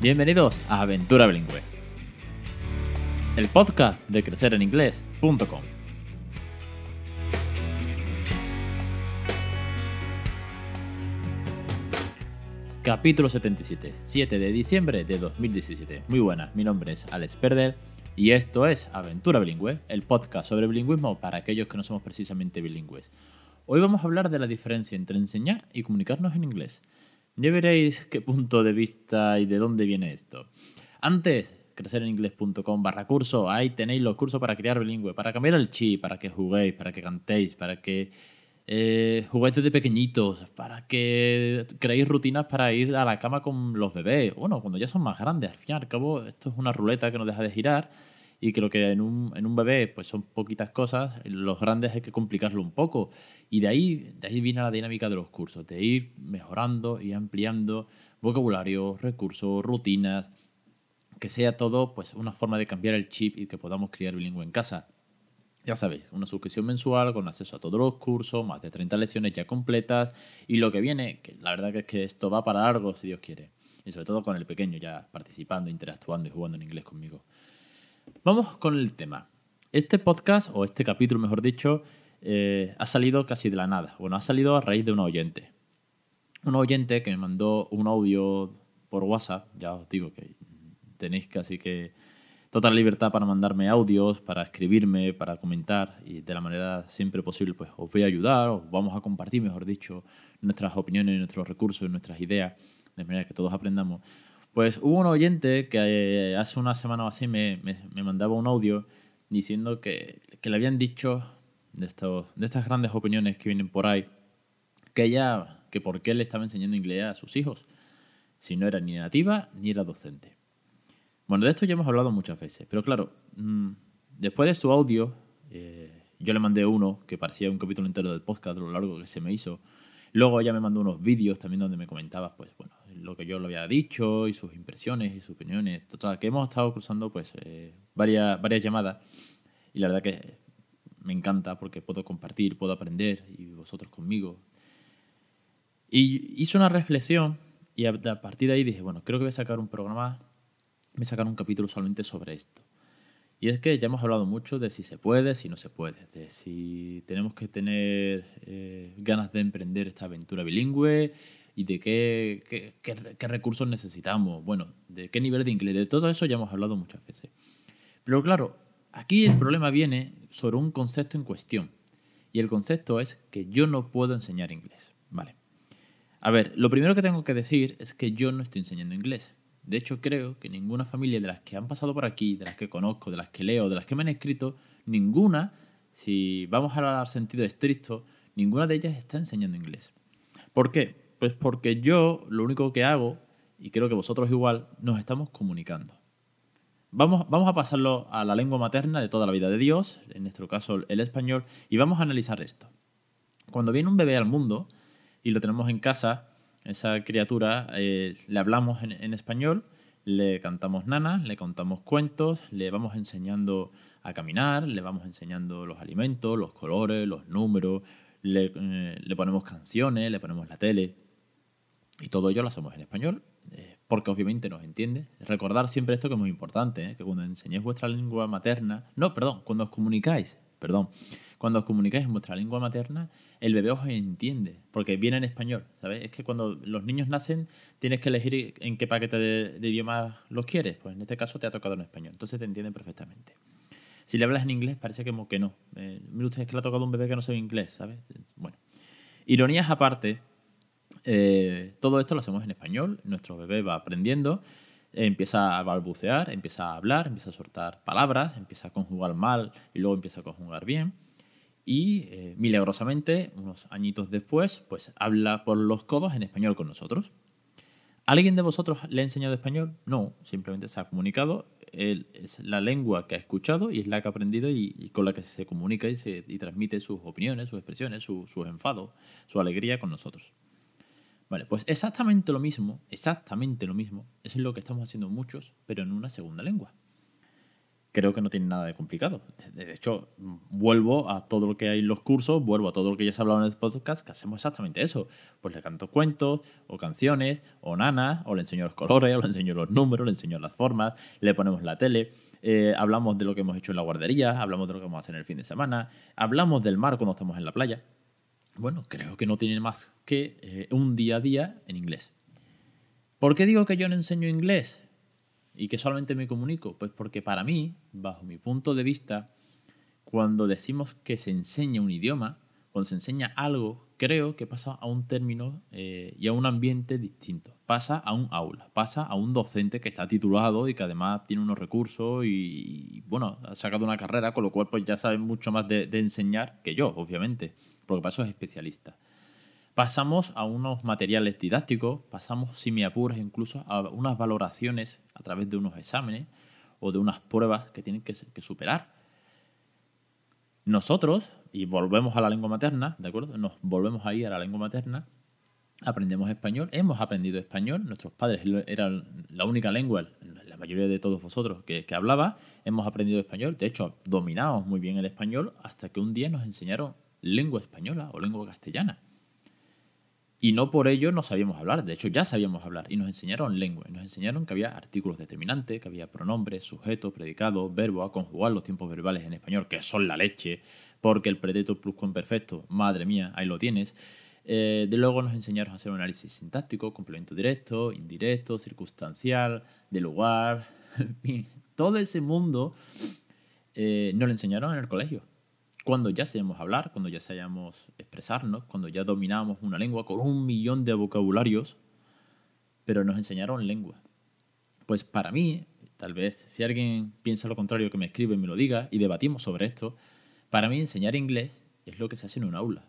Bienvenidos a Aventura Bilingüe, el podcast de crecereninglés.com. Capítulo 77, 7 de diciembre de 2017. Muy buenas, mi nombre es Alex Perdel y esto es Aventura Bilingüe, el podcast sobre bilingüismo para aquellos que no somos precisamente bilingües. Hoy vamos a hablar de la diferencia entre enseñar y comunicarnos en inglés. Ya veréis qué punto de vista y de dónde viene esto. Antes, crecereninglés.com barra curso, ahí tenéis los cursos para crear bilingüe, para cambiar el chip, para que juguéis, para que cantéis, para que eh, juguéis desde pequeñitos, para que creéis rutinas para ir a la cama con los bebés. Bueno, cuando ya son más grandes, al fin y al cabo, esto es una ruleta que no deja de girar y creo que en un, en un bebé pues son poquitas cosas, los grandes hay que complicarlo un poco. Y de ahí, de ahí viene la dinámica de los cursos, de ir mejorando y ampliando vocabulario, recursos, rutinas, que sea todo pues una forma de cambiar el chip y que podamos criar bilingüe en casa. Ya sabéis, una suscripción mensual con acceso a todos los cursos, más de 30 lecciones ya completas y lo que viene, que la verdad que es que esto va para largo si Dios quiere. Y sobre todo con el pequeño ya participando, interactuando y jugando en inglés conmigo. Vamos con el tema. Este podcast, o este capítulo mejor dicho, eh, ha salido casi de la nada. Bueno, ha salido a raíz de un oyente. Un oyente que me mandó un audio por WhatsApp. Ya os digo que tenéis casi que total libertad para mandarme audios, para escribirme, para comentar y de la manera siempre posible pues os voy a ayudar, os vamos a compartir, mejor dicho, nuestras opiniones, nuestros recursos, nuestras ideas, de manera que todos aprendamos. Pues hubo un oyente que eh, hace una semana o así me, me, mandaba un audio diciendo que, que, le habían dicho de, estos, de estas grandes opiniones que vienen por ahí, que ella, que por qué le estaba enseñando inglés a sus hijos, si no era ni nativa ni era docente. Bueno, de esto ya hemos hablado muchas veces, pero claro, mm, después de su audio, eh, yo le mandé uno que parecía un capítulo entero del podcast, de lo largo que se me hizo. Luego ella me mandó unos vídeos también donde me comentaba, pues bueno, lo que yo le había dicho y sus impresiones y sus opiniones. Total, que hemos estado cruzando pues eh, varias, varias llamadas y la verdad que me encanta porque puedo compartir, puedo aprender y vosotros conmigo. Y hice una reflexión y a partir de ahí dije, bueno, creo que voy a sacar un programa me sacar un capítulo solamente sobre esto. Y es que ya hemos hablado mucho de si se puede, si no se puede, de si tenemos que tener eh, ganas de emprender esta aventura bilingüe y de qué, qué, qué, recursos necesitamos, bueno, de qué nivel de inglés, de todo eso ya hemos hablado muchas veces. Pero claro, aquí el problema viene sobre un concepto en cuestión. Y el concepto es que yo no puedo enseñar inglés. Vale. A ver, lo primero que tengo que decir es que yo no estoy enseñando inglés. De hecho, creo que ninguna familia de las que han pasado por aquí, de las que conozco, de las que leo, de las que me han escrito, ninguna, si vamos a hablar sentido estricto, ninguna de ellas está enseñando inglés. ¿Por qué? Pues porque yo lo único que hago, y creo que vosotros igual, nos estamos comunicando. Vamos, vamos a pasarlo a la lengua materna de toda la vida de Dios, en nuestro caso el español, y vamos a analizar esto. Cuando viene un bebé al mundo y lo tenemos en casa, esa criatura eh, le hablamos en, español, le cantamos nanas, le contamos cuentos, le vamos enseñando a caminar, le vamos enseñando los alimentos, los colores, los números, le, eh, ponemos canciones, le ponemos la tele. Y todo ello lo hacemos en español, eh, porque obviamente nos entiende. Recordar siempre esto que es muy importante, que cuando enseñéis vuestra lengua materna, no, perdón, cuando os comunicáis, perdón, cuando os comunicáis en vuestra lengua materna, el bebé os entiende, porque viene en español, ¿sabes? Es que cuando los niños nacen tienes que elegir en qué paquete de, idiomas los quieres, pues en este caso te ha tocado en español, entonces te entienden perfectamente. Si le hablas en inglés parece como que no. Eh, usted, es que le ha tocado un bebé que no sabe inglés, ¿sabes? Bueno, ironías aparte, eh, todo esto lo hacemos en español, nuestro bebé va aprendiendo, empieza a balbucear, empieza a hablar, empieza a soltar palabras, empieza a conjugar mal y luego empieza a conjugar bien y eh, milagrosamente, unos añitos después, pues habla por los codos en español con nosotros. ¿Alguien de vosotros le ha enseñado español? No, simplemente se ha comunicado. Es la lengua que ha escuchado y es la que ha aprendido y, con la que se comunica y, se, transmite sus opiniones, sus expresiones, sus enfados, su alegría con nosotros. Vale, pues exactamente lo mismo, exactamente lo mismo, es lo que estamos haciendo muchos, pero en una segunda lengua. Creo que no tiene nada de complicado. De hecho, vuelvo a todo lo que hay en los cursos, vuelvo a todo lo que ya se ha hablado en el podcast, que hacemos exactamente eso. Pues le canto cuentos, o canciones, o nanas, o le enseño los colores, o le enseño los números, le enseño las formas, le ponemos la tele. Eh, hablamos de lo que hemos hecho en la guardería, hablamos de lo que vamos a hacer en el fin de semana, hablamos del mar cuando estamos en la playa. Bueno, creo que no tiene más que eh, un día a día en inglés. ¿Por qué digo que yo no enseño inglés? Y que solamente me comunico? Pues porque para mí, bajo mi punto de vista, cuando decimos que se enseña un idioma, cuando se enseña algo, creo que pasa a un término eh, y a un ambiente distinto. Pasa a un aula, pasa a un docente que está titulado y que además tiene unos recursos y, bueno, ha sacado una carrera, con lo cual pues ya sabe mucho más de, de enseñar que yo, obviamente, porque para eso es especialista. Pasamos a unos materiales didácticos, pasamos, si me incluso a unas valoraciones a través de unos exámenes o de unas pruebas que tienen que, superar. Nosotros, y volvemos a la lengua materna, ¿de acuerdo? Nos volvemos ahí a la lengua materna, aprendemos español, hemos aprendido español, nuestros padres eran la única lengua, la mayoría de todos vosotros, que, que hablaba, hemos aprendido español, de hecho, dominamos muy bien el español hasta que un día nos enseñaron lengua española o lengua castellana. Y no por ello no sabíamos hablar, de hecho ya sabíamos hablar. Y nos enseñaron lengua, nos enseñaron que había artículos determinantes, que había pronombres, sujetos, predicados, verbos, a conjugar los tiempos verbales en español, que son la leche, porque el predicto pluscuamperfecto, madre mía, ahí lo tienes. Eh, de luego nos enseñaron a hacer un análisis sintáctico, complemento directo, indirecto, circunstancial, de lugar, todo ese mundo eh, nos lo enseñaron en el colegio cuando ya sabemos hablar, cuando ya sabemos expresarnos, cuando ya dominamos una lengua con un millón de vocabularios, pero nos enseñaron lengua. Pues para mí, tal vez si alguien piensa lo contrario, que me escribe y me lo diga y debatimos sobre esto, para mí enseñar inglés es lo que se hace en un aula.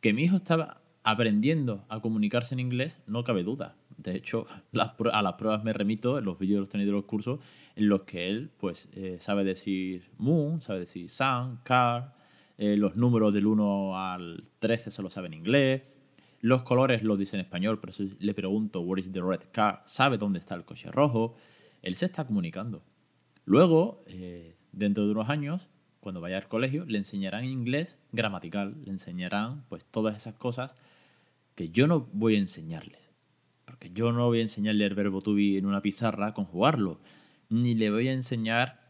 Que mi hijo estaba aprendiendo a comunicarse en inglés, no cabe duda. De hecho, a las pruebas me remito en los vídeos los de los cursos en los que él pues eh, sabe decir moon, sabe decir sun, car, eh, los números del 1 al 13 se lo sabe en inglés, los colores los dice en español, pero si le pregunto where is the red car, sabe dónde está el coche rojo, él se está comunicando. Luego, eh, dentro de unos años, cuando vaya al colegio, le enseñarán inglés gramatical, le enseñarán pues todas esas cosas que yo no voy a enseñarles. Porque yo no voy a enseñarle el verbo to be en una pizarra, conjugarlo. Ni le voy a enseñar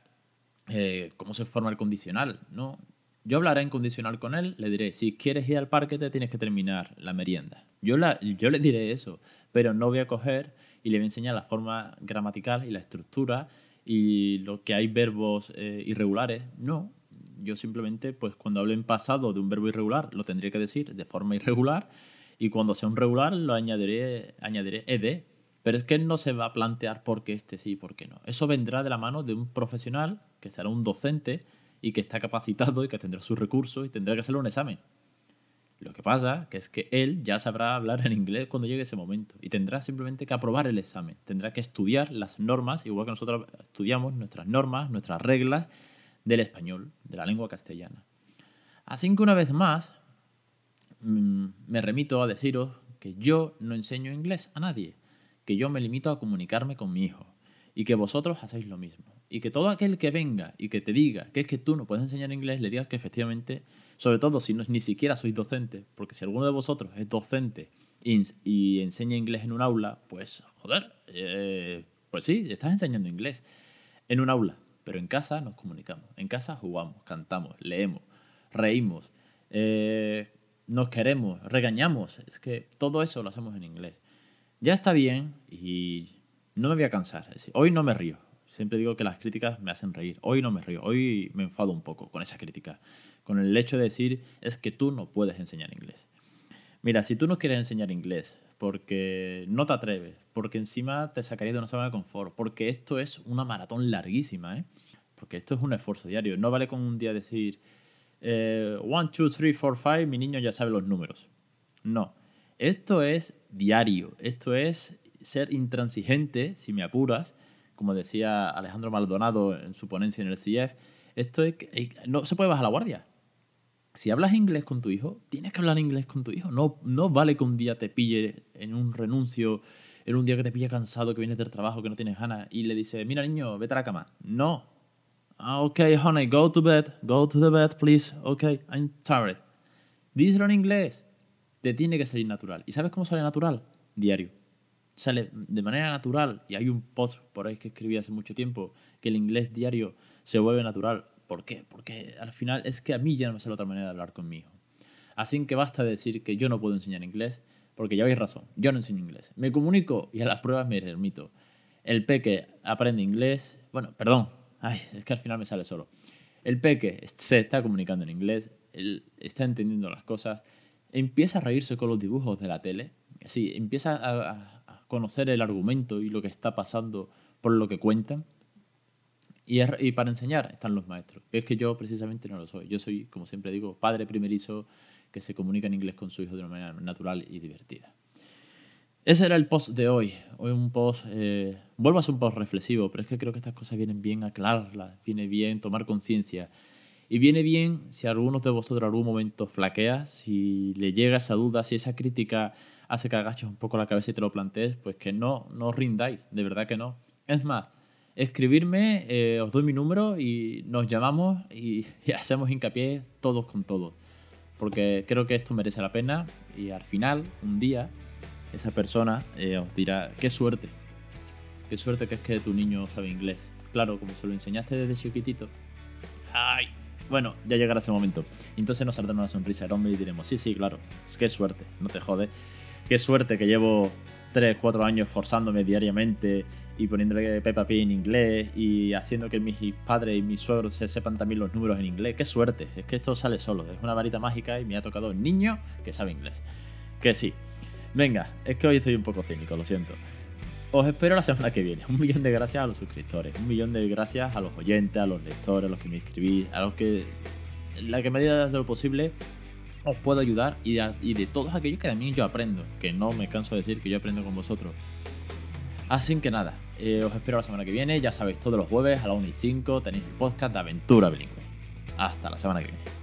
eh, cómo se forma el condicional. No. Yo hablaré en condicional con él, le diré, si quieres ir al parque te tienes que terminar la merienda. Yo, la, yo le diré eso, pero no voy a coger y le voy a enseñar la forma gramatical y la estructura y lo que hay verbos eh, irregulares. No, yo simplemente, pues cuando hable en pasado de un verbo irregular, lo tendría que decir de forma irregular y cuando sea un regular lo añadiré, añadiré ed. Pero es que no se va a plantear por qué este sí y por qué no. Eso vendrá de la mano de un profesional que será un docente y que está capacitado y que tendrá sus recursos y tendrá que hacerle un examen. Lo que pasa que es que él ya sabrá hablar en inglés cuando llegue ese momento y tendrá simplemente que aprobar el examen. Tendrá que estudiar las normas, igual que nosotros estudiamos nuestras normas, nuestras reglas del español, de la lengua castellana. Así que una vez más, me remito a deciros que yo no enseño inglés a nadie, que yo me limito a comunicarme con mi hijo y que vosotros hacéis lo mismo. Y que todo aquel que venga y que te diga que es que tú no puedes enseñar inglés, le digas que efectivamente, sobre todo si no, ni siquiera sois docente, porque si alguno de vosotros es docente y, enseña inglés en un aula, pues joder, eh, pues sí, estás enseñando inglés en un aula, pero en casa nos comunicamos, en casa jugamos, cantamos, leemos, reímos. Eh, nos queremos, regañamos. Es que todo eso lo hacemos en inglés. Ya está bien y no me voy a cansar. hoy no me río. Siempre digo que las críticas me hacen reír. Hoy no me río. Hoy me enfado un poco con esa crítica. Con el hecho de decir es que tú no puedes enseñar inglés. Mira, si tú no quieres enseñar inglés porque no te atreves, porque encima te sacarías de una zona de confort, porque esto es una maratón larguísima, ¿eh? porque esto es un esfuerzo diario. No vale con un día decir, eh, one, two, three, four, five, mi niño ya sabe los números. No. Esto es diario. Esto es ser intransigente, si me apuras, como decía Alejandro Maldonado en su ponencia en el CIEF. Esto es que no se puede bajar la guardia. Si hablas inglés con tu hijo, tienes que hablar inglés con tu hijo. No, no vale que un día te pille en un renuncio, en un día que te pille cansado, que vienes del trabajo, que no tienes ganas, y le dice, mira niño, vete a la cama. No, Ah, ok, honey, go to bed, go to the bed, please. Ok, I'm tired. Díselo en inglés. Te tiene que salir natural. ¿Y sabes cómo sale natural? Diario. Sale de manera natural. Y hay un post por ahí que escribí hace mucho tiempo que el inglés diario se vuelve natural. ¿Por qué? Porque al final es que a mí ya no me sale otra manera de hablar con mi hijo. Así que basta decir que yo no puedo enseñar inglés, porque ya habéis razón, yo no enseño inglés. Me comunico y a las pruebas me remito. El peque aprende inglés, bueno, perdón, ay, es que al final me sale solo. El peque se está comunicando en inglés, él está entendiendo las cosas, empieza a reírse con los dibujos de la tele, sí, empieza a, conocer el argumento y lo que está pasando por lo que cuentan. Y, y, para enseñar están los maestros. Es que yo precisamente no lo soy. Yo soy, como siempre digo, padre primerizo que se comunica en inglés con su hijo de una manera natural y divertida. Ese era el post de hoy. Hoy un post, eh, vuelvo a ser un post reflexivo, pero es que creo que estas cosas vienen bien aclararlas, viene bien tomar conciencia. Y viene bien si algunos de vosotros en algún momento flaquea, si le llega esa duda, si esa crítica hace que agaches un poco la cabeza y te lo plantees, pues que no, no rindáis, de verdad que no. Es más, escribirme, eh, os doy mi número y nos llamamos y, y hacemos hincapié todos con todos porque creo que esto merece la pena y al final, un día, esa persona eh, os dirá, qué suerte, qué suerte que es que tu niño sabe inglés. Claro, como se lo enseñaste desde chiquitito. Ay, bueno, ya llegará ese momento. Entonces nos saldrá una sonrisa el hombre y diremos, sí, sí, claro, qué suerte, no te jode. Qué suerte que llevo 3, 4 años forzándome diariamente y poniéndole Peppa Pig en inglés y haciendo que mis padres y mis suegros se sepan también los números en inglés. ¡Qué suerte! Es que esto sale solo, es una varita mágica y me ha tocado un niño que sabe inglés. Que sí. Venga, es que hoy estoy un poco cínico, lo siento. Os espero la semana que viene. Un millón de gracias a los suscriptores, un millón de gracias a los oyentes, a los lectores, a los que me escribís, a los que, en la que medida de lo posible, os puedo ayudar y de, y de todos aquellos que también yo aprendo, que no me canso de decir que yo aprendo con vosotros. Así que nada, eh, os espero la semana que viene. Ya sabéis, todos los jueves a las 1 y 5 tenéis el podcast de Aventura Bilingüe. Hasta la semana que viene.